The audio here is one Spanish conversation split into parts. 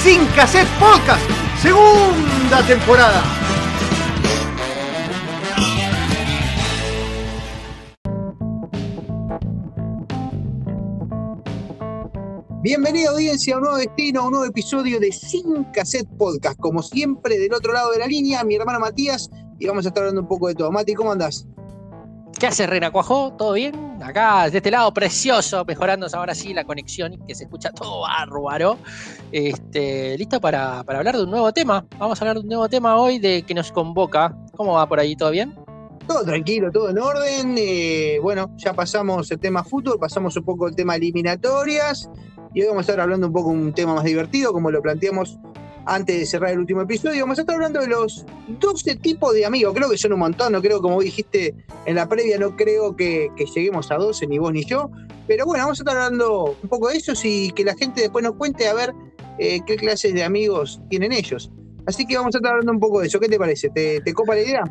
Sin Cassette Podcast, segunda temporada. Bienvenido audiencia a un nuevo destino, a un nuevo episodio de Sin Cassette Podcast. Como siempre, del otro lado de la línea, mi hermano Matías, y vamos a estar hablando un poco de todo. Mati, ¿cómo andás? ¿Qué hace Reina Cuajó? ¿Todo bien? Acá, de este lado, precioso, mejorándose ahora sí la conexión, que se escucha todo bárbaro. Este, ¿Listo para, hablar de un nuevo tema? Vamos a hablar de un nuevo tema hoy de que nos convoca. ¿Cómo va por ahí? ¿Todo bien? Todo tranquilo, todo en orden. Eh, bueno, ya pasamos el tema fútbol, pasamos un poco el tema eliminatorias y hoy vamos a estar hablando un poco de un tema más divertido, como lo planteamos antes de cerrar el último episodio. Vamos a estar hablando de los 12 tipos de amigos. Creo que son un montón, no creo, como dijiste en la previa, no creo que, lleguemos a 12, ni vos ni yo. Pero bueno, vamos a estar hablando un poco de eso y que la gente después nos cuente a ver eh, qué clases de amigos tienen ellos. Así que vamos a estar hablando un poco de eso. ¿Qué te parece? ¿Te, te copa la idea?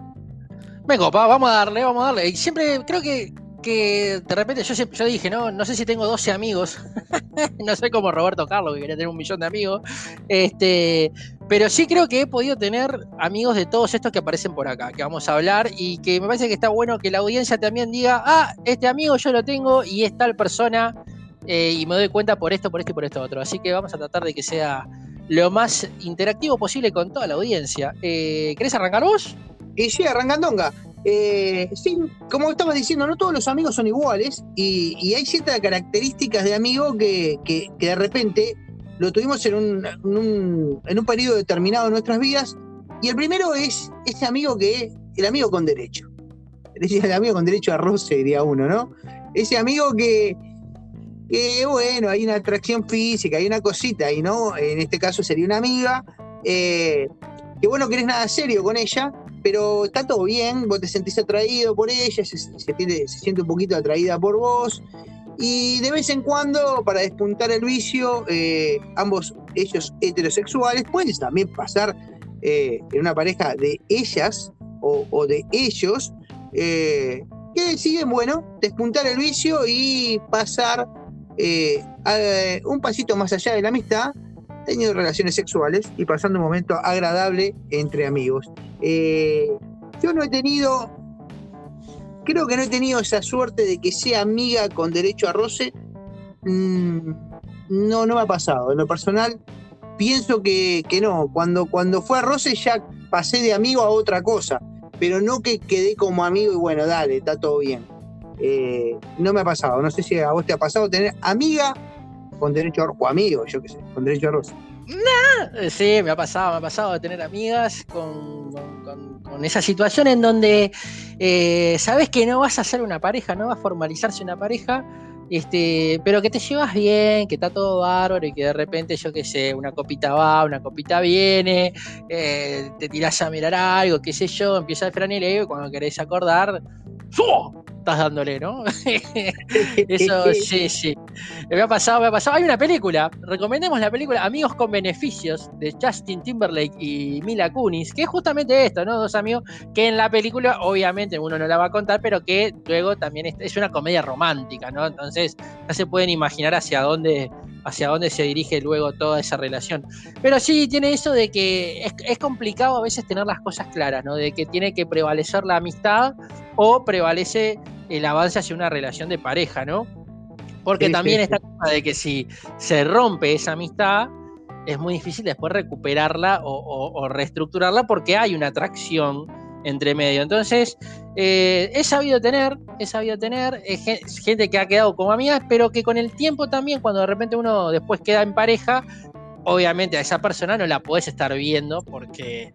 Me copa, vamos a darle, vamos a darle. Y siempre creo que que de repente yo, dije, no, no sé si tengo 12 amigos, no soy como Roberto Carlos, que quería tener un millón de amigos, este, pero sí creo que he podido tener amigos de todos estos que aparecen por acá, que vamos a hablar, y que me parece que está bueno que la audiencia también diga, ah, este amigo yo lo tengo y es tal persona, eh, y me doy cuenta por esto, por esto y por esto otro. Así que vamos a tratar de que sea lo más interactivo posible con toda la audiencia. Eh, ¿Querés arrancar vos? Y sí, arrancandonga. Eh, sí, como estabas diciendo, no todos los amigos son iguales y, hay ciertas características de amigo que, de repente lo tuvimos en un, en un, periodo determinado de nuestras vidas. Y el primero es ese amigo que es el amigo con derecho. El amigo con derecho a roce, diría uno, ¿no? Ese amigo que, que, bueno, hay una atracción física, hay una cosita y ¿no? En este caso sería una amiga, eh, que bueno, querés nada serio con ella, pero está todo bien, vos te sentís atraído por ella, se, siente un poquito atraída por vos, y de vez en cuando, para despuntar el vicio, eh, ambos ellos heterosexuales, pueden también pasar eh, en una pareja de ellas o, de ellos, eh, que deciden, bueno, despuntar el vicio y pasar un pasito más allá de la amistad teniendo relaciones sexuales y pasando un momento agradable entre amigos. Eh, yo no he tenido, creo que no he tenido esa suerte de que sea amiga con derecho a roce. Mm, no, no me ha pasado. En lo personal, pienso que, no. Cuando, cuando fue a roce ya pasé de amigo a otra cosa, pero no que quedé como amigo y bueno, dale, está todo bien. Eh, no me ha pasado. No sé si a vos te ha pasado tener amiga con derecho a o amigo, yo qué sé, con derecho a rosa. Nah, sí, me ha pasado, me ha pasado de tener amigas con, esa situación en donde eh, sabes que no vas a ser una pareja, no va a formalizarse una pareja, este, pero que te llevas bien, que está todo bárbaro y que de repente, yo qué sé, una copita va, una copita viene, eh, te tiras a mirar algo, qué sé yo, empieza el franeleo y cuando querés acordar, ¡Suo! Estás dándole, ¿no? Eso sí, sí. Me ha pasado, me ha pasado. Hay una película, recomendemos la película Amigos con Beneficios de Justin Timberlake y Mila Kunis, que es justamente esto, ¿no? Dos amigos que en la película, obviamente, uno no la va a contar, pero que luego también es, una comedia romántica, ¿no? Entonces, no se pueden imaginar hacia dónde hacia dónde se dirige luego toda esa relación. Pero sí tiene eso de que es, es, complicado a veces tener las cosas claras, ¿no? De que tiene que prevalecer la amistad o prevalece el avance hacia una relación de pareja, ¿no? Porque también está de que si se rompe esa amistad, es muy difícil después recuperarla o, reestructurarla porque hay una atracción entre medio. Entonces, eh, he sabido tener, he sabido tener eh, gente que ha quedado como amigas, pero que con el tiempo también, cuando de repente uno después queda en pareja, obviamente a esa persona no la puedes estar viendo porque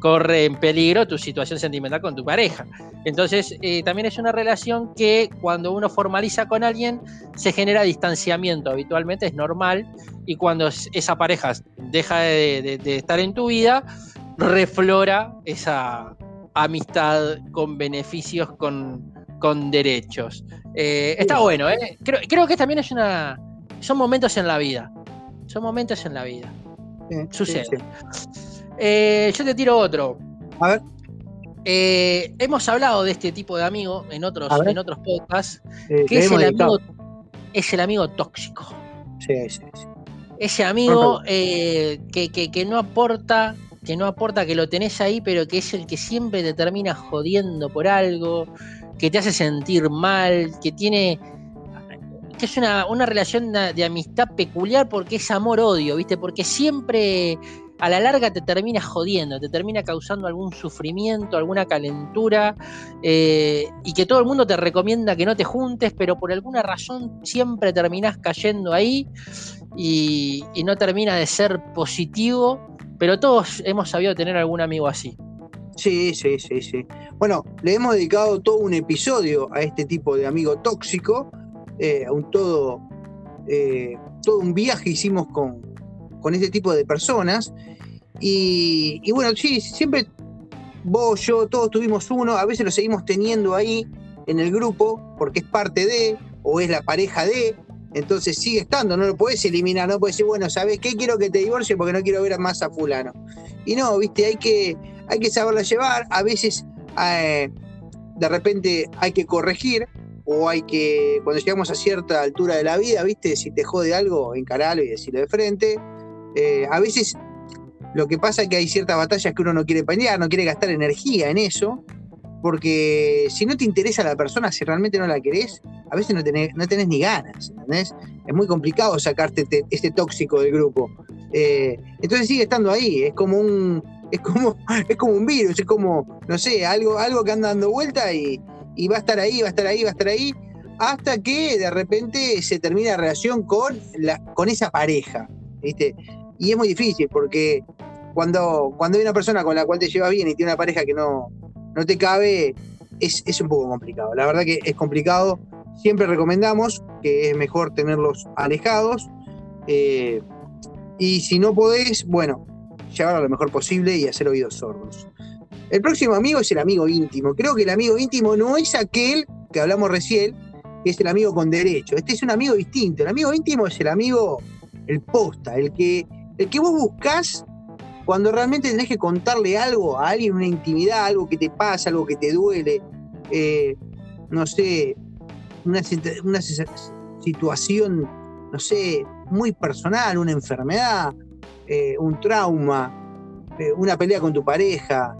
corre en peligro tu situación sentimental con tu pareja. Entonces, eh, también es una relación que cuando uno formaliza con alguien se genera distanciamiento, habitualmente es normal, y cuando esa pareja deja de, estar en tu vida, reflora esa amistad con beneficios, con, con derechos. Eh, está bueno, ¿eh? Creo, creo que también es una... Son momentos en la vida son momentos en la vida. Sucede. Eh, yo te tiro otro. A ver. Eh, hemos hablado de este tipo de amigo en otros, en otros podcasts, que es el, amigo, es el amigo tóxico. Sí, sí, sí. Ese amigo que, no aporta, que no aporta, que lo tenés ahí, pero que es el que siempre te termina jodiendo por algo, que te hace sentir mal, que tiene que es una, relación de amistad peculiar porque es amor-odio, ¿viste? Porque siempre a la larga te termina jodiendo, te termina causando algún sufrimiento, alguna calentura, eh, y que todo el mundo te recomienda que no te juntes, pero por alguna razón siempre terminás cayendo ahí y no termina de ser positivo, pero todos hemos sabido tener algún amigo así. Sí, sí, sí, sí. Bueno, le hemos dedicado todo un episodio a este tipo de amigo tóxico eh, un todo, eh, todo un viaje hicimos con, con este tipo de personas. Y, bueno, sí, siempre vos, yo, todos tuvimos uno, a veces lo seguimos teniendo ahí en el grupo porque es parte de, o es la pareja de, entonces sigue estando, no lo puedes eliminar, no puedes decir, bueno, ¿sabes qué? Quiero que te divorcie porque no quiero ver más a fulano. Y no, viste, hay que, hay que saberla llevar, a veces eh, de repente hay que corregir, o hay que, cuando llegamos a cierta altura de la vida, ¿viste? Si te jode algo, encaralo y decirlo de frente. Eh, a veces lo que pasa es que hay ciertas batallas que uno no quiere pelear, no quiere gastar energía en eso, porque si no te interesa la persona, si realmente no la querés, a veces no tenés, no tenés ni ganas, ¿entendés? Es muy complicado sacarte este tóxico del grupo. Eh, entonces sigue estando ahí, es como un, es como, es como un virus, es como, no sé, algo, algo que anda dando vuelta y, y va a estar ahí, va a estar ahí, va a estar ahí, hasta que de repente se termina la relación con, la, con esa pareja, ¿viste? Y es muy difícil porque cuando, cuando hay una persona con la cual te llevas bien y tiene una pareja que no, no te cabe, es, es un poco complicado. La verdad que es complicado. Siempre recomendamos que es mejor tenerlos alejados. Eh, y si no podés, bueno, llevarlo lo mejor posible y hacer oídos sordos. El próximo amigo es el amigo íntimo. Creo que el amigo íntimo no es aquel que hablamos recién, que es el amigo con derecho. Este es un amigo distinto. El amigo íntimo es el amigo, el posta, el que, el que vos buscás cuando realmente tenés que contarle algo a alguien, una intimidad, algo que te pasa, algo que te duele, eh, no sé, una, situación, no sé, muy personal, una enfermedad, eh, un trauma, eh, una pelea con tu pareja,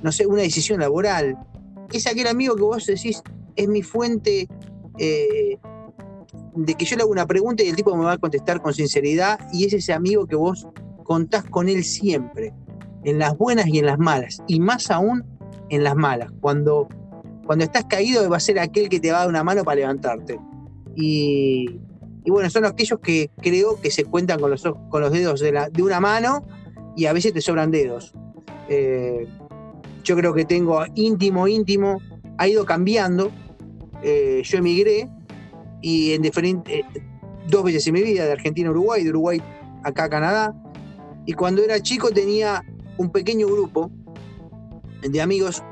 no sé, una decisión laboral. Es aquel amigo que vos decís, es mi fuente de que yo le hago una pregunta y el tipo me va a contestar con sinceridad y es ese amigo que vos contás con él siempre, en las buenas y en las malas, y más aún en las malas. Cuando, cuando estás caído va a ser aquel que te va a dar una mano para levantarte. Y, bueno, son aquellos que creo que se cuentan con los, con los dedos de, una mano y a veces te sobran dedos. Eh, yo creo que tengo íntimo, íntimo, ha ido cambiando. Eh, yo emigré y en diferentes, dos veces en mi vida, de Argentina a Uruguay, de Uruguay acá a Canadá. Y cuando era chico tenía un pequeño grupo de amigos,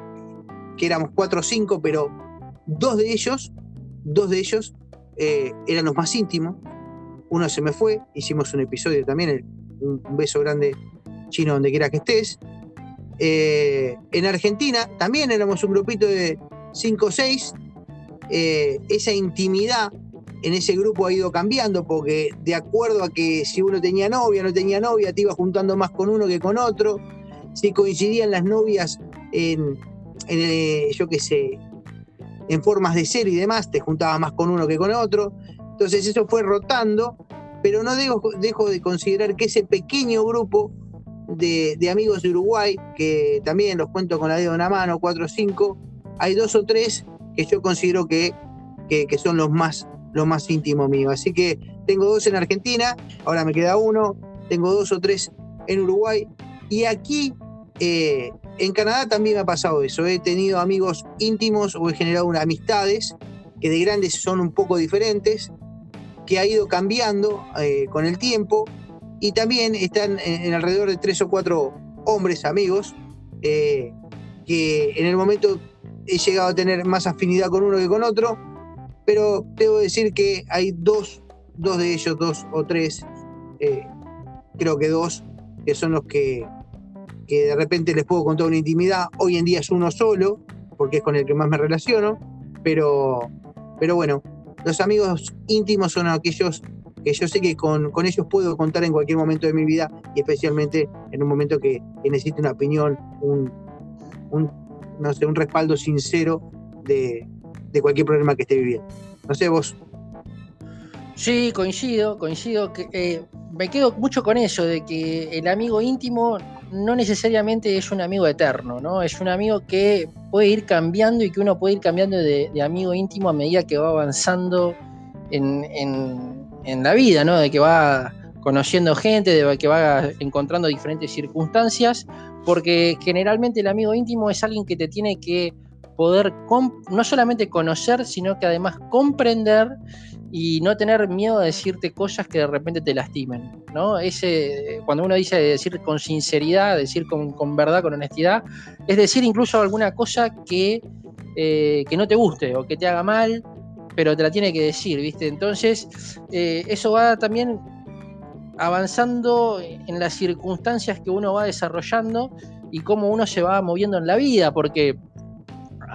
que éramos cuatro o cinco, pero dos de ellos, dos de ellos eh, eran los más íntimos. Uno se me fue, hicimos un episodio también, un beso grande chino donde quiera que estés. Eh, en Argentina también éramos un grupito de 5 o 6. Eh, esa intimidad en ese grupo ha ido cambiando porque de acuerdo a que si uno tenía novia, no tenía novia, te iba juntando más con uno que con otro. Si coincidían las novias en, eh, yo qué sé, en formas de ser y demás, te juntabas más con uno que con otro. Entonces eso fue rotando, pero no dejo de considerar que ese pequeño grupo de, amigos de Uruguay, que también los cuento con la dedo en la mano, cuatro o cinco, hay dos o tres que yo considero que, que, son los más, los más íntimos míos. Así que tengo dos en Argentina, ahora me queda uno, tengo dos o tres en Uruguay. Y aquí, eh, en Canadá también me ha pasado eso. He tenido amigos íntimos o he generado unas amistades que de grandes son un poco diferentes, que ha ido cambiando eh, con el tiempo. Y también están en, alrededor de tres o cuatro hombres amigos eh, que en el momento he llegado a tener más afinidad con uno que con otro, pero debo decir que hay dos, dos de ellos, dos o tres, creo que dos, que son los que, que de repente les puedo contar una intimidad. Hoy en día es uno solo, porque es con el que más me relaciono, pero, pero bueno, los amigos íntimos son aquellos que yo sé que con, con, ellos puedo contar en cualquier momento de mi vida y especialmente en un momento que, necesite una opinión, un, no sé, un respaldo sincero de, de cualquier problema que esté viviendo. No sé, vos. Sí, coincido, coincido. Que, eh, me quedo mucho con eso, de que el amigo íntimo no necesariamente es un amigo eterno, ¿no? Es un amigo que puede ir cambiando y que uno puede ir cambiando de, amigo íntimo a medida que va avanzando en, la vida, ¿no? De que va conociendo gente, de que va encontrando diferentes circunstancias, porque generalmente el amigo íntimo es alguien que te tiene que poder no solamente conocer, sino que además comprender y no tener miedo de decirte cosas que de repente te lastimen, ¿no? Ese, cuando uno dice decir con sinceridad, decir con, verdad, con honestidad, es decir incluso alguna cosa que, eh, que no te guste o que te haga mal, pero te la tiene que decir, ¿viste? Entonces, eh, eso va también avanzando en las circunstancias que uno va desarrollando y cómo uno se va moviendo en la vida, porque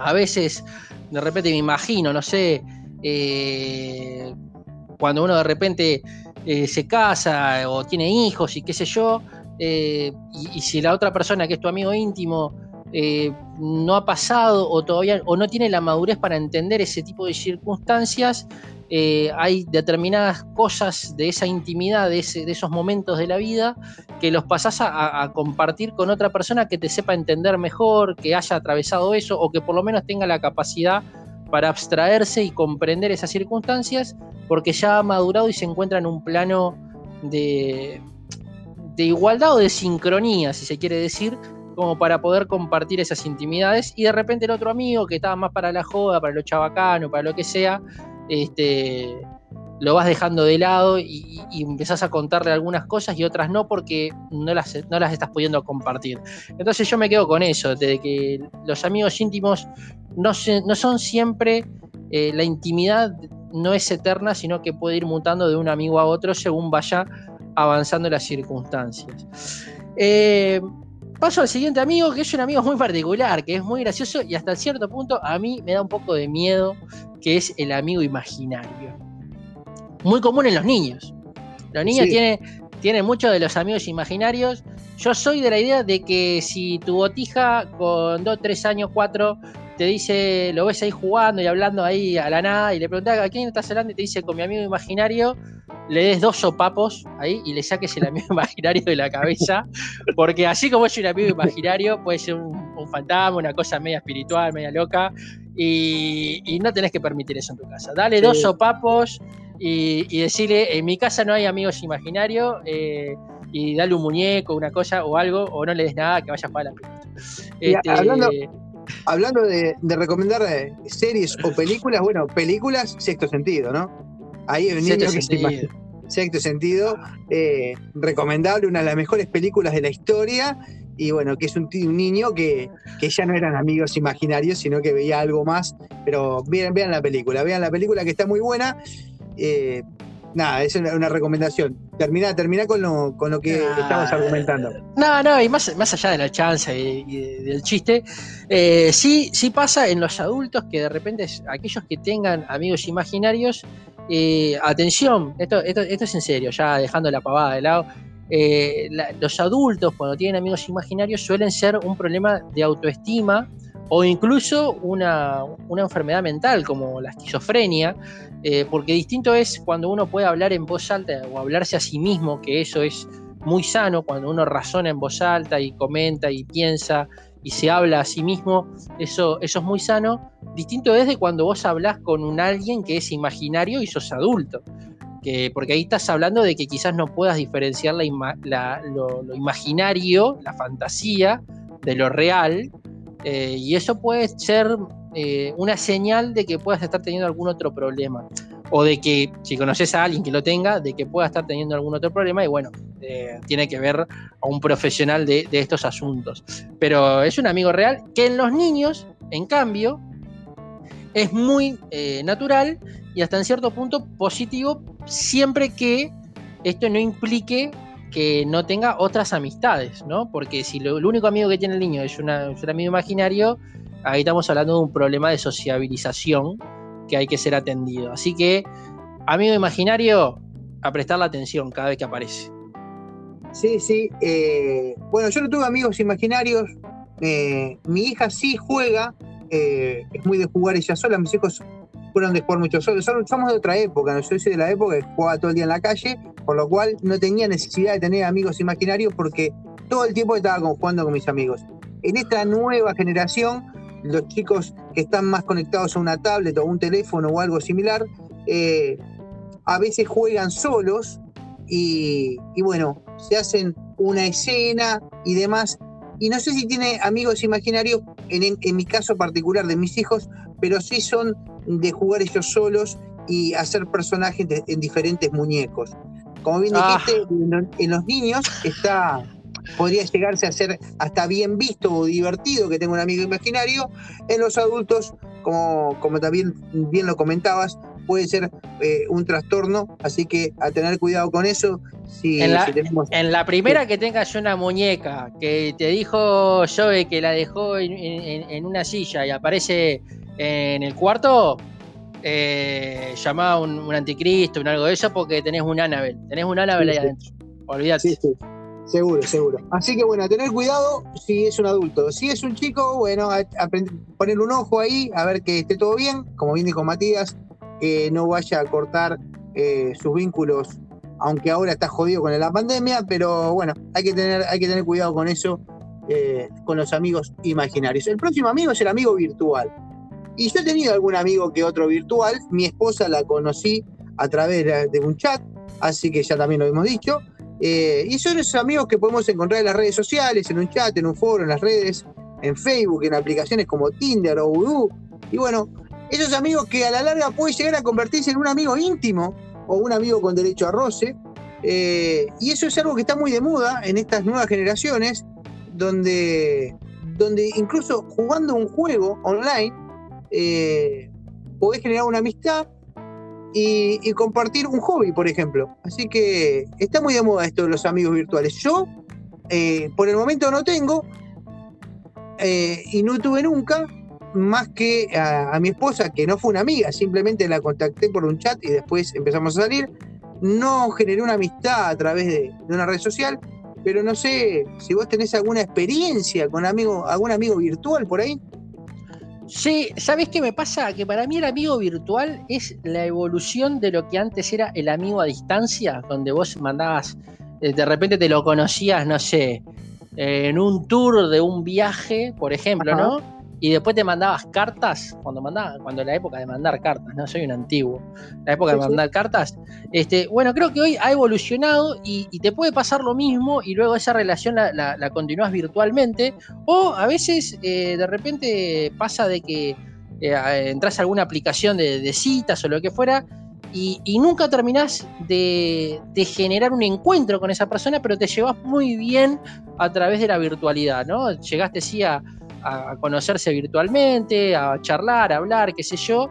a veces, de repente me imagino, no sé, eh, cuando uno de repente eh, se casa o tiene hijos y qué sé yo, eh, y, si la otra persona que es tu amigo íntimo no ha pasado o todavía o no tiene la madurez para entender ese tipo de circunstancias, hay determinadas cosas de esa intimidad, de, esos momentos de la vida, que los pasás a, a, compartir con otra persona que te sepa entender mejor, que haya atravesado eso o que por lo menos tenga la capacidad para abstraerse y comprender esas circunstancias, porque ya ha madurado y se encuentra en un plano de, de igualdad o de sincronía, si se quiere decir, como para poder compartir esas intimidades. Y de repente el otro amigo que estaba más para la joda, para lo chabacano, para lo que sea, este, lo vas dejando de lado y, empezás a contarle algunas cosas y otras no porque no las, no las estás pudiendo compartir. Entonces yo me quedo con eso, de que los amigos íntimos no, no son siempre, eh, la intimidad no es eterna, sino que puede ir mutando de un amigo a otro según vaya avanzando las circunstancias. Eh, paso al siguiente amigo, que es un amigo muy particular, que es muy gracioso y hasta cierto punto a mí me da un poco de miedo, que es el amigo imaginario muy común en los niños. Los niños tienen, muchos de los amigos imaginarios. Yo soy de la idea de que si tu botija con 2, 3 años, 4 te dice, lo ves ahí jugando y hablando ahí a la nada y le preguntas a quién estás hablando y te dice con mi amigo imaginario, le des dos sopapos ahí y le saques el amigo imaginario de la cabeza, porque así como es un amigo imaginario, puede ser un, fantasma, una cosa media espiritual, media loca, y, no tenés que permitir eso en tu casa. Dale dos sopapos y, decirle, en mi casa no hay amigos imaginarios, eh, y dale un muñeco, una cosa o algo, o no le des nada, que vaya a jugar a la pelota. Este, hablando, de, recomendar eh, series o películas, bueno, películas, sexto sentido, ¿no? Ahí el niño que sentido. Sexto sentido, eh, recomendable, una de las mejores películas de la historia y bueno, que es un, niño que, que, ya no eran amigos imaginarios, sino que veía algo más. Pero vean, vean la película, vean la película que está muy buena eh, nada, es una, recomendación. Termina, termina con lo, con lo que estamos argumentando. No, no, y más, más allá de la chance y, del chiste, eh, sí, sí pasa en los adultos que de repente aquellos que tengan amigos imaginarios, eh, atención, esto, esto, esto, es en serio, ya dejando la pavada de lado. los adultos cuando tienen amigos imaginarios suelen ser un problema de autoestima o incluso una, una, enfermedad mental como la esquizofrenia, eh, porque distinto es cuando uno puede hablar en voz alta o hablarse a sí mismo, que eso es muy sano, cuando uno razona en voz alta y comenta y piensa y se habla a sí mismo, eso, eso es muy sano. Distinto es de cuando vos hablas con un alguien que es imaginario y sos adulto. Que, porque ahí estás hablando de que quizás no puedas diferenciar lo, imaginario, la fantasía, de lo real, eh, y eso puede ser eh, una señal de que puedas estar teniendo algún otro problema. O de que, si conoces a alguien que lo tenga, de que pueda estar teniendo algún otro problema. Y bueno, eh, tiene que ver a un profesional de, estos asuntos. Pero es un amigo real que en los niños, en cambio, es muy natural y hasta en cierto punto positivo, siempre que esto no implique que no tenga otras amistades, ¿no? Porque si lo, el único amigo que tiene el niño es, una, un amigo imaginario, ahí estamos hablando de un problema de sociabilización que hay que ser atendido. Así que, amigo imaginario, a prestar la atención cada vez que aparece. Sí, sí. Eh, bueno, yo no tuve amigos imaginarios. Eh, mi hija sí juega, eh, es muy de jugar ella sola. Mis hijos fueron de jugar mucho. Somos de otra época, ¿no? soy de la época que jugaba todo el día en la calle, por lo cual no tenía necesidad de tener amigos imaginarios porque todo el tiempo estaba jugando con mis amigos. En esta nueva generación los chicos que están más conectados a una tablet o un teléfono o algo similar, eh, a veces juegan solos y, bueno, se hacen una escena y demás. Y no sé si tiene amigos imaginarios, en, mi caso particular de mis hijos, pero sí son de jugar ellos solos y hacer personajes en diferentes muñecos. Como bien ah. dijiste, en los niños está podría llegarse a ser hasta bien visto o divertido que tenga un amigo imaginario. En los adultos, como, como también bien lo comentabas, puede ser eh, un trastorno, así que a tener cuidado con eso. Si, en, la, primera que tengas una muñeca que te dijo Joe que la dejó en, una silla y aparece en el cuarto, eh, llamá un, anticristo, un algo de eso, porque tenés un Annabelle, tenés un Annabelle ahí adentro. Olvídate. Seguro, seguro. Así que bueno, tener cuidado si es un adulto. Si es un chico, bueno, a, ponerle un ojo ahí, a ver que esté todo bien, como bien dijo Matías, que no vaya a cortar eh, sus vínculos, aunque ahora está jodido con la pandemia, pero bueno, hay que tener, hay que tener cuidado con eso, eh, con los amigos imaginarios. El próximo amigo es el amigo virtual. Y yo he tenido algún amigo que otro virtual, mi esposa la conocí a través de un chat, así que ya también lo hemos dicho. Eh, y son esos amigos que podemos encontrar en las redes sociales, en un chat, en un foro, en las redes, en Facebook, en aplicaciones como Tinder o Voodoo. Y bueno, esos amigos que a la larga pueden llegar a convertirse en un amigo íntimo o un amigo con derecho a roce. Eh, y eso es algo que está muy de moda en estas nuevas generaciones, donde, donde incluso jugando un juego online eh, podés generar una amistad y, compartir un hobby, por ejemplo. Así que está muy de moda esto de los amigos virtuales. Yo, eh, por el momento no tengo eh, y no tuve nunca, más que a, mi esposa, que no fue una amiga, simplemente la contacté por un chat y después empezamos a salir. No generé una amistad a través de, una red social, pero no sé si vos tenés alguna experiencia con amigo, algún amigo virtual por ahí. Sí, ¿sabes qué me pasa? Que para mí el amigo virtual es la evolución de lo que antes era el amigo a distancia, donde vos mandabas, eh, de repente te lo conocías, no sé, en un tour de un viaje, por ejemplo, ¿no? Y después te mandabas cartas, cuando mandaba, cuando la época de mandar cartas, no soy un antiguo, la época de mandar cartas, este, bueno, creo que hoy ha evolucionado y, te puede pasar lo mismo y luego esa relación la, la, continúas virtualmente, o a veces eh, de repente pasa de que eh, entras a alguna aplicación de, citas o lo que fuera, y, nunca terminás de, de, generar un encuentro con esa persona, pero te llevas muy bien a través de la virtualidad, ¿no? Llegaste sí a, a conocerse virtualmente, a charlar, a hablar, qué sé yo,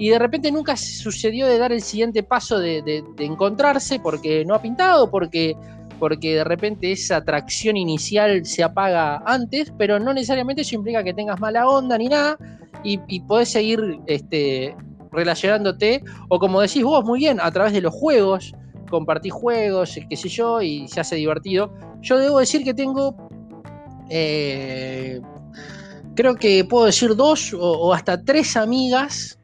y de repente nunca sucedió de dar el siguiente paso de, encontrarse porque no ha pintado, porque, porque de repente esa atracción inicial se apaga antes, pero no necesariamente eso implica que tengas mala onda ni nada, y, y podés seguir este, relacionándote, o como decís vos muy bien, a través de los juegos, compartís juegos, qué sé yo, y se hace divertido. Yo debo decir que tengo eh, creo que puedo decir dos o, hasta tres amigas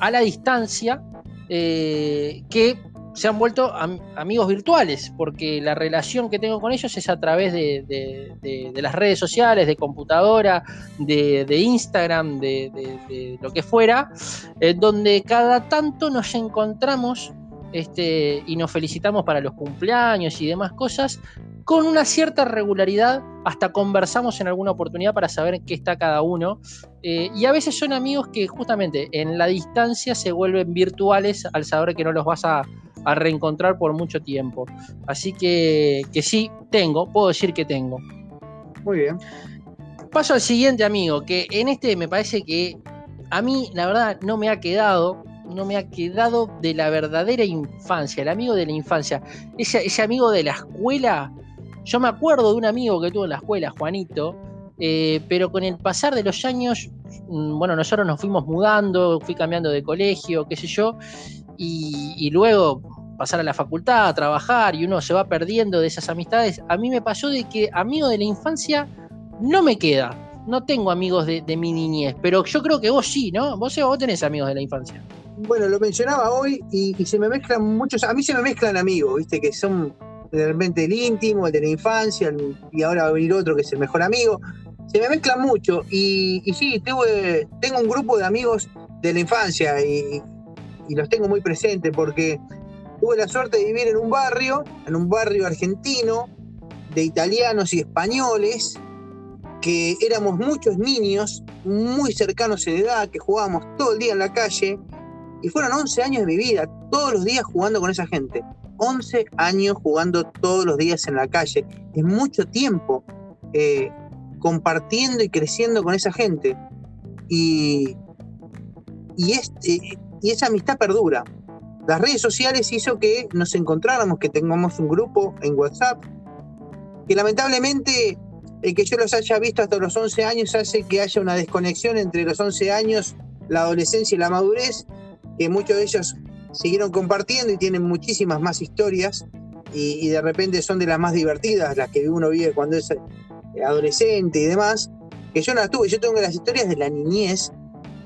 a la distancia eh, que se han vuelto amigos virtuales, porque la relación que tengo con ellos es a través de, las redes sociales, de computadora, de, Instagram, de, lo que fuera, donde cada tanto nos encontramos este, y nos felicitamos para los cumpleaños y demás cosas, con una cierta regularidad, hasta conversamos en alguna oportunidad para saber en qué está cada uno. Eh, y a veces son amigos que justamente en la distancia se vuelven virtuales al saber que no los vas a, reencontrar por mucho tiempo. Así que, que sí, tengo, puedo decir que tengo. Muy bien. Paso al siguiente amigo, que en este me parece que a mí, la verdad, no me ha quedado, no me ha quedado de la verdadera infancia, el amigo de la infancia. Ese, ese amigo de la escuela yo me acuerdo de un amigo que tuvo en la escuela, Juanito, eh, pero con el pasar de los años, mm, bueno, nosotros nos fuimos mudando, fui cambiando de colegio, qué sé yo, y, luego pasar a la facultad, a trabajar, y uno se va perdiendo de esas amistades. A mí me pasó de que amigo de la infancia no me queda. No tengo amigos de, mi niñez, pero yo creo que vos sí, ¿no? Vos, vos tenés amigos de la infancia. Bueno, lo mencionaba hoy y, y se me mezclan muchos, a mí se me mezclan amigos, viste, que son realmente el íntimo, el de la infancia, y ahora va a venir otro que es el mejor amigo. Se me mezclan mucho y, sí, tengo, tengo un grupo de amigos de la infancia y, los tengo muy presentes porque tuve la suerte de vivir en un barrio, en un barrio argentino, de italianos y españoles, que éramos muchos niños muy cercanos en edad, que jugábamos todo el día en la calle, y fueron 11 años de mi vida, todos los días jugando con esa gente. 11 años jugando todos los días en la calle. Es mucho tiempo eh, compartiendo y creciendo con esa gente. Y, y, eh, y esa amistad perdura. Las redes sociales hizo que nos encontráramos, que tengamos un grupo en WhatsApp, que lamentablemente el que yo los haya visto hasta los 11 años hace que haya una desconexión entre los 11 años, la adolescencia y la madurez, que muchos de ellos siguieron compartiendo y tienen muchísimas más historias y, de repente son de las más divertidas, las que uno vive cuando es eh, adolescente y demás, que yo no las tuve, yo tengo las historias de la niñez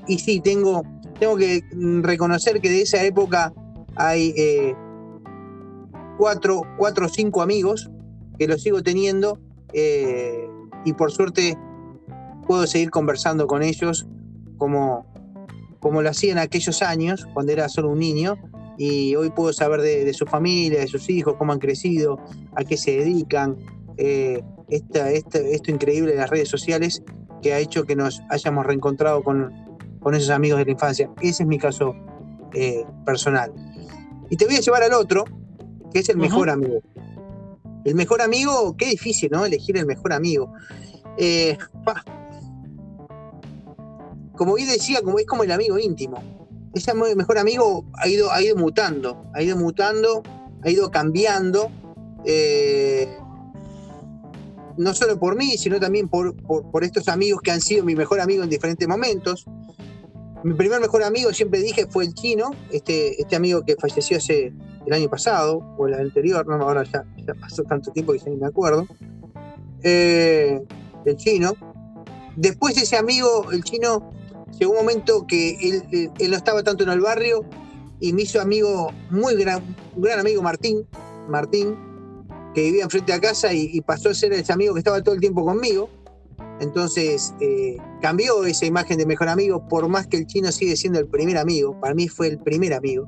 y sí, tengo, tengo que reconocer que de esa época hay eh, cuatro, cuatro o cinco amigos que los sigo teniendo eh, y por suerte puedo seguir conversando con ellos como, como lo hacía en aquellos años, cuando era solo un niño, y hoy puedo saber de, su familia, de sus hijos, cómo han crecido, a qué se dedican, eh, esto increíble de las redes sociales que ha hecho que nos hayamos reencontrado con, con esos amigos de la infancia. Ese es mi caso eh, personal. Y te voy a llevar al otro, que es el mejor amigo. El mejor amigo, qué difícil, ¿no? Elegir el mejor amigo. Eh, como bien decía, como, es como el amigo íntimo. Ese mejor amigo ha ido, ha ido mutando, ha ido mutando, ha ido cambiando. Eh, no solo por mí, sino también por, por, estos amigos que han sido mi mejor amigo en diferentes momentos. Mi primer mejor amigo, siempre dije, fue el chino, este, este amigo que falleció hace el año pasado, o el anterior, no, ahora ya, pasó tanto tiempo que ya me acuerdo. Eh, el chino. Después ese amigo, el chino, llegó un momento que él, no estaba tanto en el barrio y me hizo amigo, muy gran, gran amigo Martín, Martín, que vivía enfrente de casa y, pasó a ser ese amigo que estaba todo el tiempo conmigo. Entonces eh, cambió esa imagen de mejor amigo, por más que el chino sigue siendo el primer amigo, para mí fue el primer amigo.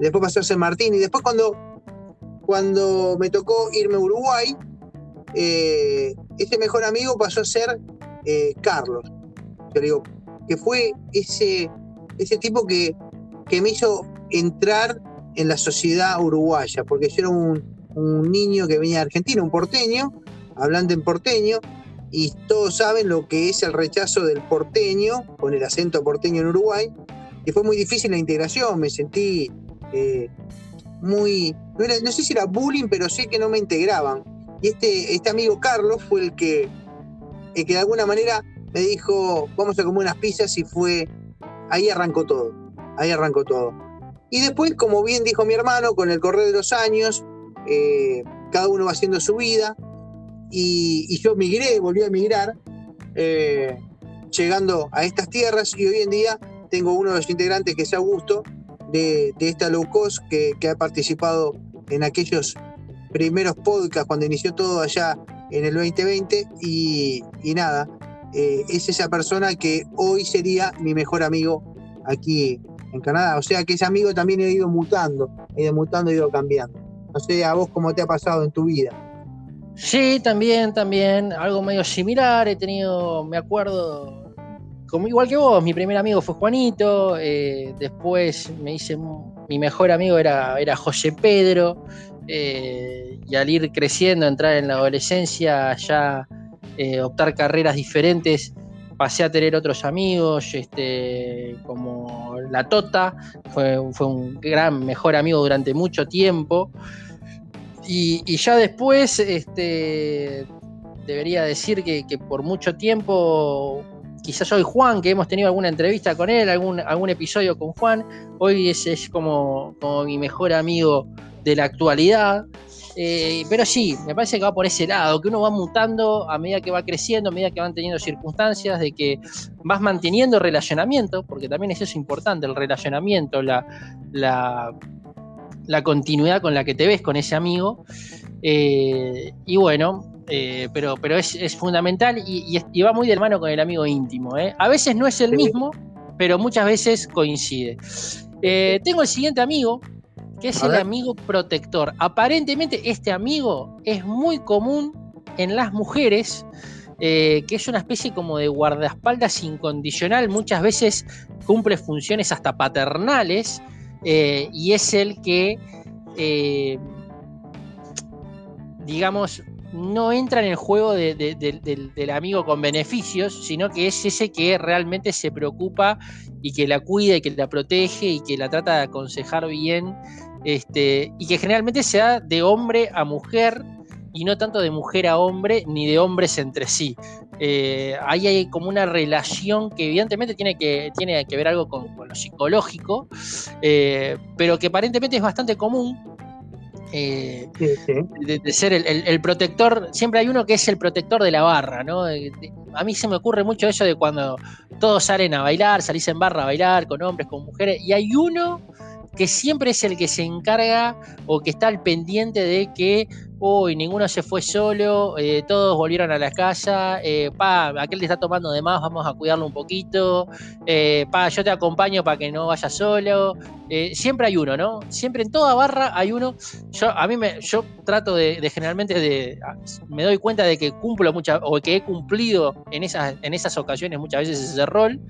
Después pasó a ser Martín y después cuando, cuando me tocó irme a Uruguay, eh, ese mejor amigo pasó a ser eh, Carlos. Yo digo, que fue ese, ese tipo que, que me hizo entrar en la sociedad uruguaya, porque yo era un, un, niño que venía de Argentina, un porteño, hablando en porteño, y todos saben lo que es el rechazo del porteño, con el acento porteño en Uruguay, y fue muy difícil la integración, me sentí eh, muy, no, sé si era bullying, pero sé que no me integraban. Y este, este amigo Carlos fue el que, el que de alguna manera me dijo, vamos a comer unas pizzas y fue, ahí arrancó todo, ahí arrancó todo. Y después, como bien dijo mi hermano, con el correr de los años, eh, cada uno va haciendo su vida y, yo migré, volví a migrar, eh, llegando a estas tierras y hoy en día tengo uno de los integrantes que es Augusto, de, de esta low cost que, que ha participado en aquellos primeros podcasts cuando inició todo allá en el 2020 y, y nada, eh, es esa persona que hoy sería mi mejor amigo aquí en Canadá. O sea que ese amigo también ha ido mutando, ha ido mutando, ha ido cambiando. No sé a vos cómo te ha pasado en tu vida. Sí, también, también, algo medio similar. He tenido, me acuerdo, como igual que vos, mi primer amigo fue Juanito, eh, después me hice, mi mejor amigo era, era José Pedro, eh, y al ir creciendo, entrar en la adolescencia, ya eh, optar carreras diferentes, pasé a tener otros amigos, este, como La Tota, fue, un gran, mejor amigo durante mucho tiempo. Y, ya después, este, debería decir que, por mucho tiempo, quizás hoy Juan, que hemos tenido alguna entrevista con él, algún, algún episodio con Juan, hoy es, es como, como mi mejor amigo de la actualidad. Eh, pero sí, me parece que va por ese lado, que uno va mutando a medida que va creciendo, a medida que van teniendo circunstancias, de que vas manteniendo relacionamiento, porque también es eso importante, el relacionamiento, la, la, la continuidad con la que te ves con ese amigo. Eh, y bueno, eh, pero, pero es, fundamental y, va muy de mano con el amigo íntimo. A veces no es el mismo, pero muchas veces coincide. tengo el siguiente amigo, que es el amigo protector. Aparentemente este amigo es muy común en las mujeres. que es una especie como de guardaespaldas incondicional, muchas veces cumple funciones hasta paternales, eh, y es el que, eh, digamos, no entra en el juego del amigo con beneficios, sino que es ese que realmente se preocupa y que la cuida y que la protege y que la trata de aconsejar bien, este, y que generalmente se da de hombre a mujer y no tanto de mujer a hombre ni de hombres entre sí. Eh, ahí hay como una relación que evidentemente tiene que, tiene que ver algo con, lo psicológico, eh, pero que aparentemente es bastante común. Eh, de, ser el, protector, siempre hay uno que es el protector de la barra, ¿no? a mí se me ocurre mucho eso de cuando todos salen a bailar, salís en barra a bailar con hombres, con mujeres, y hay uno que siempre es el que se encarga o que está al pendiente de que uy, ninguno se fue solo, eh, todos volvieron a la casa, eh, pa, aquel te está tomando de más, vamos a cuidarlo un poquito, eh, pa, yo te acompaño para que no vayas solo. siempre hay uno, ¿no? Siempre en toda barra hay uno. Yo, a mí me, yo trato de, generalmente de, me doy cuenta de que cumplo muchas, o que he cumplido en esas, en esas ocasiones muchas veces ese rol,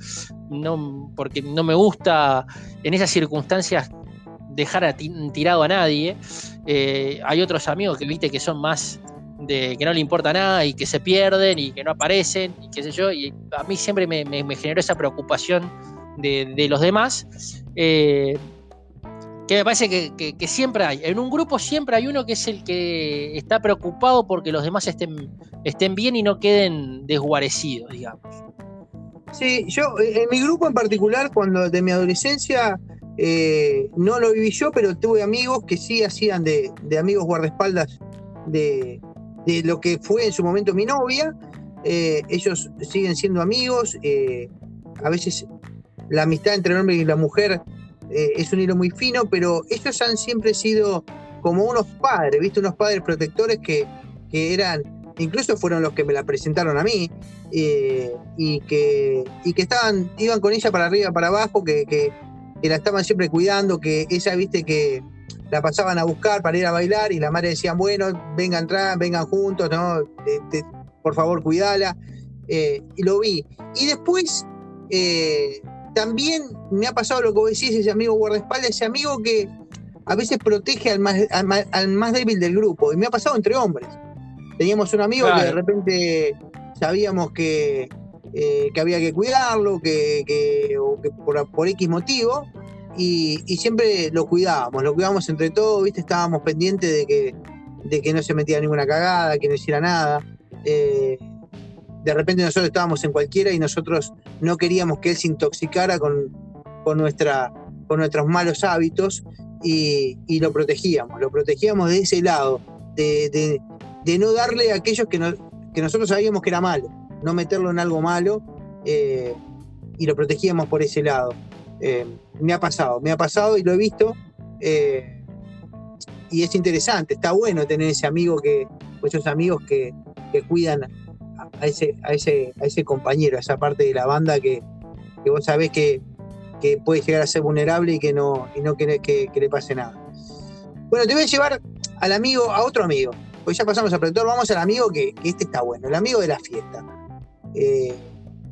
no, porque no me gusta en esas circunstancias dejar tirado a nadie. Eh, hay otros amigos que viste que son más de que no le importa nada y que se pierden y que no aparecen y qué sé yo. Y a mí siempre me, generó esa preocupación de, los demás. Eh, que me parece que, siempre hay. En un grupo siempre hay uno que es el que está preocupado porque los demás estén, estén bien y no queden desguarecidos, digamos. Sí, yo en mi grupo en particular, cuando de mi adolescencia eh, no lo viví yo, pero tuve amigos que sí hacían de, amigos guardaespaldas de, lo que fue en su momento mi novia. Eh, ellos siguen siendo amigos. Eh, a veces la amistad entre el hombre y la mujer es un hilo muy fino, pero ellos han siempre sido como unos padres, ¿viste? Unos padres protectores que, eran, incluso fueron los que me la presentaron a mí, y, que, y que estaban, iban con ella para arriba, para abajo, que, que la estaban siempre cuidando, que ella, viste, que la pasaban a buscar para ir a bailar y la madre decían, bueno, vengan, entrar, vengan juntos, ¿no? por favor, cuidala. Eh, y lo vi. Y después, eh, también me ha pasado lo que vos decís, ese amigo guardaespaldas, ese amigo que a veces protege al más, al más, débil del grupo. Y me ha pasado entre hombres. Teníamos un amigo que de repente sabíamos que, eh, que había que cuidarlo, que, por, X motivo, y, siempre lo cuidábamos, lo cuidábamos entre todos, ¿viste? estábamos pendientes de que, de que no se metiera ninguna cagada, que no hiciera nada. Eh, de repente nosotros estábamos en cualquiera y nosotros no queríamos que él se intoxicara con, con, nuestra, con nuestros malos hábitos y, lo protegíamos, lo protegíamos de ese lado, de, no darle a aquellos que, que nosotros sabíamos que era malo no meterlo en algo malo eh, y lo protegíamos por ese lado. Eh, me ha pasado, me ha pasado y lo he visto eh, y es interesante, está bueno tener ese amigo que, esos amigos que, cuidan a ese, a, ese, a ese compañero, a esa parte de la banda que, vos sabés que, puede llegar a ser vulnerable y que no, y no que, que, le pase nada. Bueno, te voy a llevar al amigo, a otro amigo. Pues ya pasamos al predictor, vamos al amigo que, este está bueno, el amigo de la fiesta. Eh,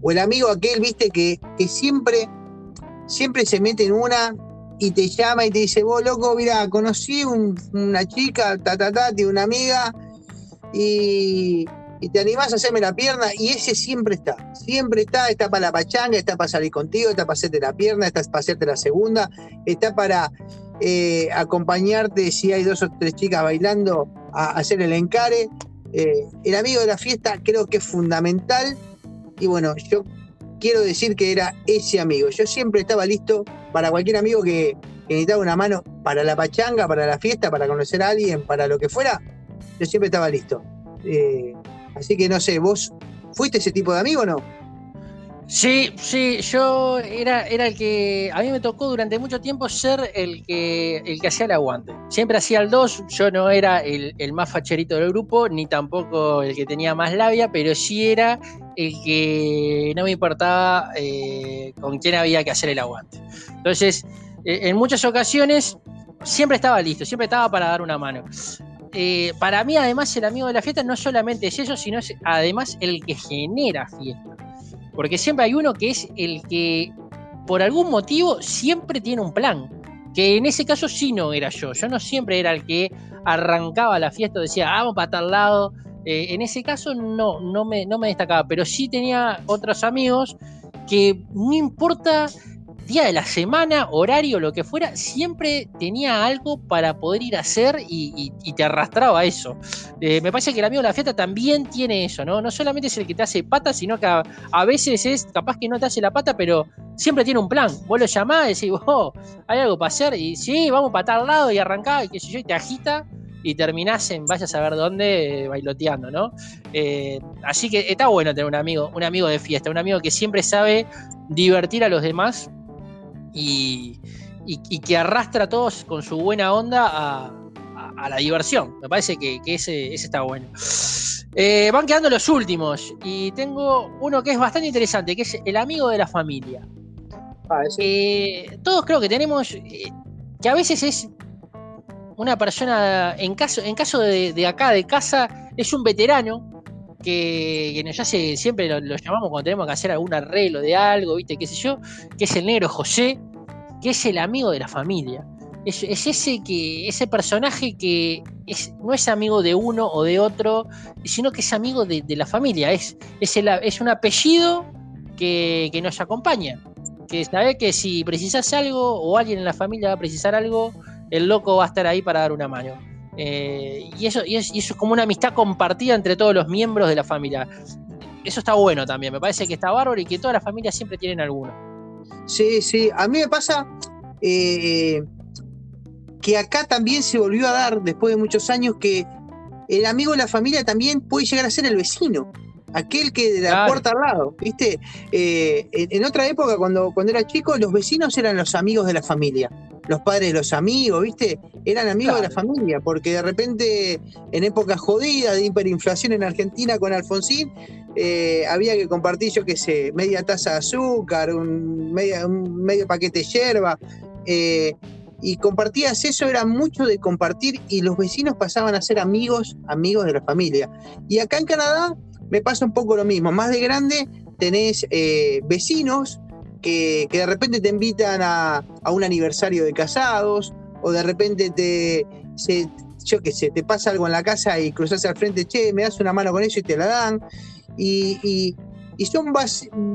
o el amigo aquel, viste, que, siempre, siempre se mete en una y te llama y te dice, vos loco, mira, conocí una chica, ta, ta, ta, tiene una amiga, y, te animás a hacerme la pierna, y ese siempre está, siempre está, está para la pachanga, está para salir contigo, está para hacerte la pierna, está para hacerte la segunda, está para eh, acompañarte si hay dos o tres chicas bailando a, hacer el encare. Eh, el amigo de la fiesta creo que es fundamental y bueno, yo quiero decir que era ese amigo. Yo siempre estaba listo para cualquier amigo que, necesitaba una mano para la pachanga, para la fiesta, para conocer a alguien, para lo que fuera. Yo siempre estaba listo. Eh, así que no sé, ¿vos fuiste ese tipo de amigo o no? Sí, sí, yo era, era el que. A mí me tocó durante mucho tiempo ser el que, el que hacía el aguante. Siempre hacía el 2, yo no era el, más facherito del grupo, ni tampoco el que tenía más labia, pero sí era el que no me importaba eh, con quién había que hacer el aguante. Entonces, eh, en muchas ocasiones siempre estaba listo, siempre estaba para dar una mano. Eh, para mí, además, el amigo de la fiesta no solamente es eso, sino es además el que genera fiesta. Porque siempre hay uno que es el que, por algún motivo, siempre tiene un plan. Que en ese caso sí no era yo. Yo no siempre era el que arrancaba la fiesta, decía, vamos para tal lado. Eh, en ese caso no, no me, no me destacaba, pero sí tenía otros amigos que no importa día de la semana, horario, lo que fuera, siempre tenía algo para poder ir a hacer y, te arrastraba a eso. Eh, me parece que el amigo de la fiesta también tiene eso, ¿no? No solamente es el que te hace pata, sino que a, veces es capaz que no te hace la pata, pero siempre tiene un plan. Vos lo llamás y decís, oh, hay algo para hacer, y sí, vamos para tal lado y arrancá, y qué sé yo, y te agita y terminás en vaya a saber dónde eh, bailoteando, ¿no? Eh, así que está bueno tener un amigo, un amigo de fiesta, un amigo que siempre sabe divertir a los demás y, que arrastra a todos con su buena onda a, la diversión. Me parece que, ese, está bueno. Eh, van quedando los últimos y tengo uno que es bastante interesante, que es el amigo de la familia. Ah, eh, todos creo que tenemos, eh, que a veces es una persona, en caso, en caso de, acá, de casa, es un veterano que, nos hace, siempre lo, llamamos cuando tenemos que hacer algún arreglo de algo, ¿viste? ¿Qué sé yo? Que es el negro José, que es el amigo de la familia. Es, ese, que, ese personaje que no es amigo de uno o de otro, sino que es amigo de, la familia. Es, es, es un apellido que, nos acompaña. Que sabe que si precisas algo o alguien en la familia va a precisar algo, el loco va a estar ahí para dar una mano. Eh, y, eso, y, eso es como una amistad compartida entre todos los miembros de la familia. Eso está bueno también, me parece que está bárbaro y que todas las familias siempre tienen alguno. Sí, sí, a mí me pasa eh, que acá también se volvió a dar, después de muchos años, que el amigo de la familia también puede llegar a ser el vecino aquel que de la puerta al lado, ¿viste? Eh, en, otra época, cuando, cuando era chico, los vecinos eran los amigos de la familia, los padres de los amigos, ¿viste? Eran amigos de la familia, porque de repente, en épocas jodidas de hiperinflación en Argentina con Alfonsín, eh, había que compartir, yo qué sé, media taza de azúcar, un, un medio paquete de yerba. Eh, y compartías eso, era mucho de compartir y los vecinos pasaban a ser amigos, amigos de la familia. Y acá en Canadá me pasa un poco lo mismo. Más de grande tenés eh, vecinos que, de repente te invitan a, un aniversario de casados o de repente te, yo qué sé, te pasa algo en la casa y cruzas al frente, che, me das una mano con eso y te la dan. Y, son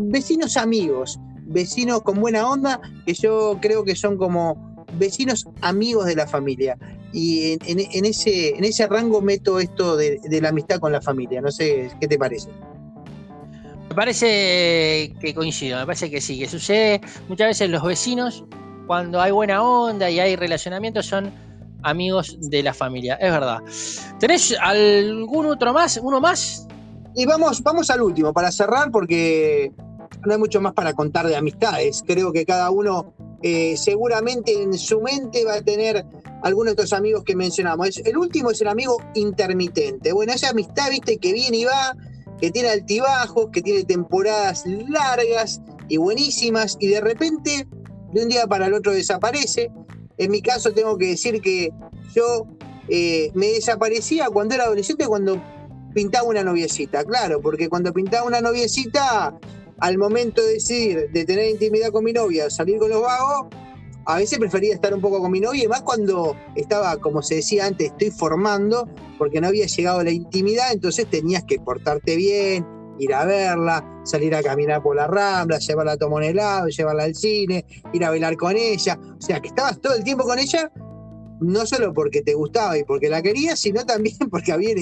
vecinos amigos, vecinos con buena onda, que yo creo que son como vecinos amigos de la familia y en, ese, en ese rango meto esto de, la amistad con la familia. No sé, ¿qué te parece? Me parece que coincido, me parece que sí, que sucede muchas veces los vecinos, cuando hay buena onda y hay relacionamiento, son amigos de la familia, es verdad. ¿Tenés algún otro más? ¿Uno más? Y vamos, vamos al último, para cerrar, porque no hay mucho más para contar de amistades. Creo que cada uno eh, seguramente en su mente va a tener algunos de estos amigos que mencionamos. el último es el amigo intermitente. Bueno, esa amistad, viste, que viene y va, que tiene altibajos, que tiene temporadas largas y buenísimas, y de repente de un día para el otro desaparece. En mi caso tengo que decir que yo eh, me desaparecía cuando era adolescente, cuando pintaba una noviecita, claro, porque cuando pintaba una noviecita, al momento de decidir de tener intimidad con mi novia, salir con los vagos, a veces prefería estar un poco con mi novia, más cuando estaba, como se decía antes, estoy formando, porque no había llegado la intimidad, entonces tenías que portarte bien, ir a verla, salir a caminar por la rambla, llevarla a tomar un helado, llevarla al cine, ir a bailar con ella. O sea, que estabas todo el tiempo con ella, no solo porque te gustaba y porque la querías, sino también porque había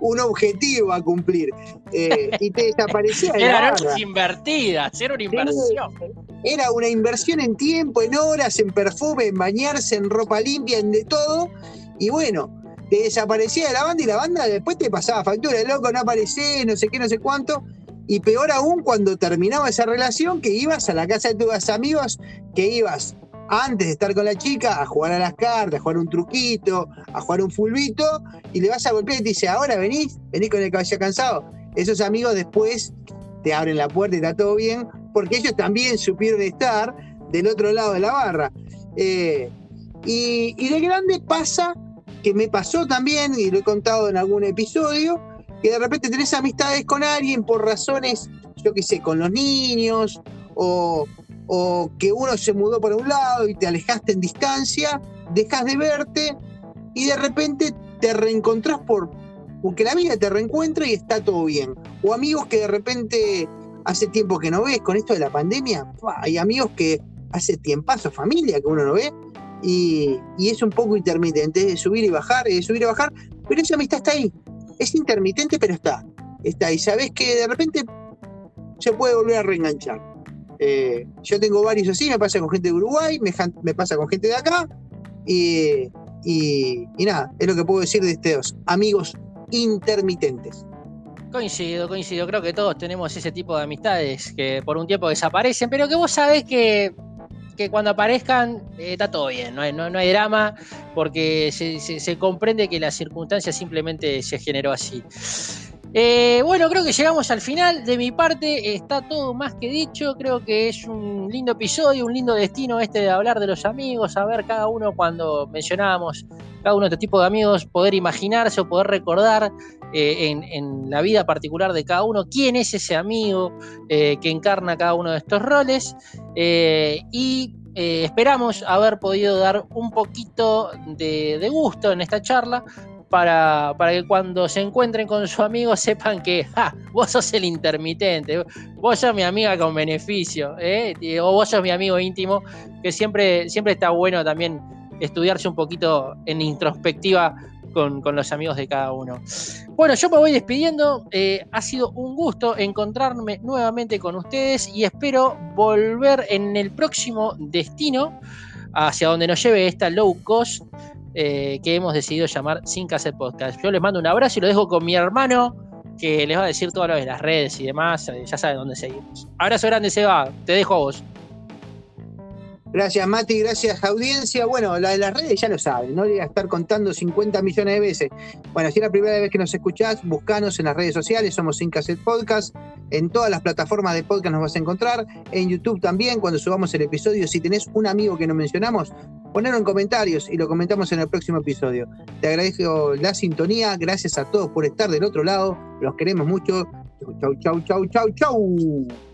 un objetivo a cumplir. Eh, y te desaparecía. Eran noches invertidas, era una inversión. Era una inversión en tiempo, en horas, en perfume, en bañarse, en ropa limpia, en de todo. Y bueno, te desaparecía de la banda y la banda después te pasaba factura, loco, no aparecés, no sé qué, no sé cuánto. Y peor aún cuando terminaba esa relación, que ibas a la casa de tus amigos, que ibas antes de estar con la chica a jugar a las cartas, a jugar un truquito, a jugar un fulbito, y le vas a golpear y te dice, ahora venís, venís con el caballo cansado. Esos amigos después te abren la puerta y está todo bien, porque ellos también supieron estar del otro lado de la barra. Eh, y, y de grande pasa que me pasó también, y lo he contado en algún episodio, que de repente tenés amistades con alguien por razones, yo qué sé, con los niños, o, que uno se mudó por un lado y te alejaste en distancia, dejas de verte y de repente te reencontrás por, porque la vida te reencuentra y está todo bien. O amigos que de repente hace tiempo que no ves, con esto de la pandemia, hay amigos que hace tiempazo, familia que uno no ve, y, es un poco intermitente, es de subir y bajar, es de subir y bajar, pero esa amistad está ahí. Es intermitente, pero está. Está. Y sabes que de repente se puede volver a reenganchar. Eh, yo tengo varios así, me pasa con gente de Uruguay, me, pasa con gente de acá, y, y, nada, es lo que puedo decir de estos amigos intermitentes. Coincido, coincido. Creo que todos tenemos ese tipo de amistades que por un tiempo desaparecen, pero que vos sabés que que cuando aparezcan eh, está todo bien, no hay, no, hay drama, porque se, comprende que la circunstancia simplemente se generó así. Eh, bueno, creo que llegamos al final. De mi parte está todo más que dicho. Creo que es un lindo episodio, un lindo destino este de hablar de los amigos, a ver cada uno cuando mencionábamos cada uno de este tipo de amigos, poder imaginarse o poder recordar eh, en, la vida particular de cada uno quién es ese amigo que encarna cada uno de estos roles. y eh, esperamos haber podido dar un poquito de, gusto en esta charla para, que cuando se encuentren con su amigo sepan que vos sos el intermitente, vos sos mi amiga con beneficio, ¿eh? o vos sos mi amigo íntimo, que siempre, siempre está bueno también estudiarse un poquito en introspectiva con, los amigos de cada uno. Bueno, yo me voy despidiendo. Eh, ha sido un gusto encontrarme nuevamente con ustedes y espero volver en el próximo destino hacia donde nos lleve esta low cost eh, que hemos decidido llamar Sin Cassette Podcast. Yo les mando un abrazo y lo dejo con mi hermano que les va a decir todo lo de las redes y demás. Eh, ya saben dónde seguimos. Abrazo grande, Seba. Te dejo a vos. Gracias Mati, gracias audiencia. Bueno, la de las redes ya lo saben, no voy a estar contando 50 millones de veces. Bueno, si es la primera vez que nos escuchás, buscanos en las redes sociales, somos Sin Cassette Podcast. En todas las plataformas de podcast nos vas a encontrar. En YouTube también, cuando subamos el episodio. Si tenés un amigo que no mencionamos, ponelo en comentarios y lo comentamos en el próximo episodio. Te agradezco la sintonía, gracias a todos por estar del otro lado. Los queremos mucho. Chau, chau, chau, chau, chau.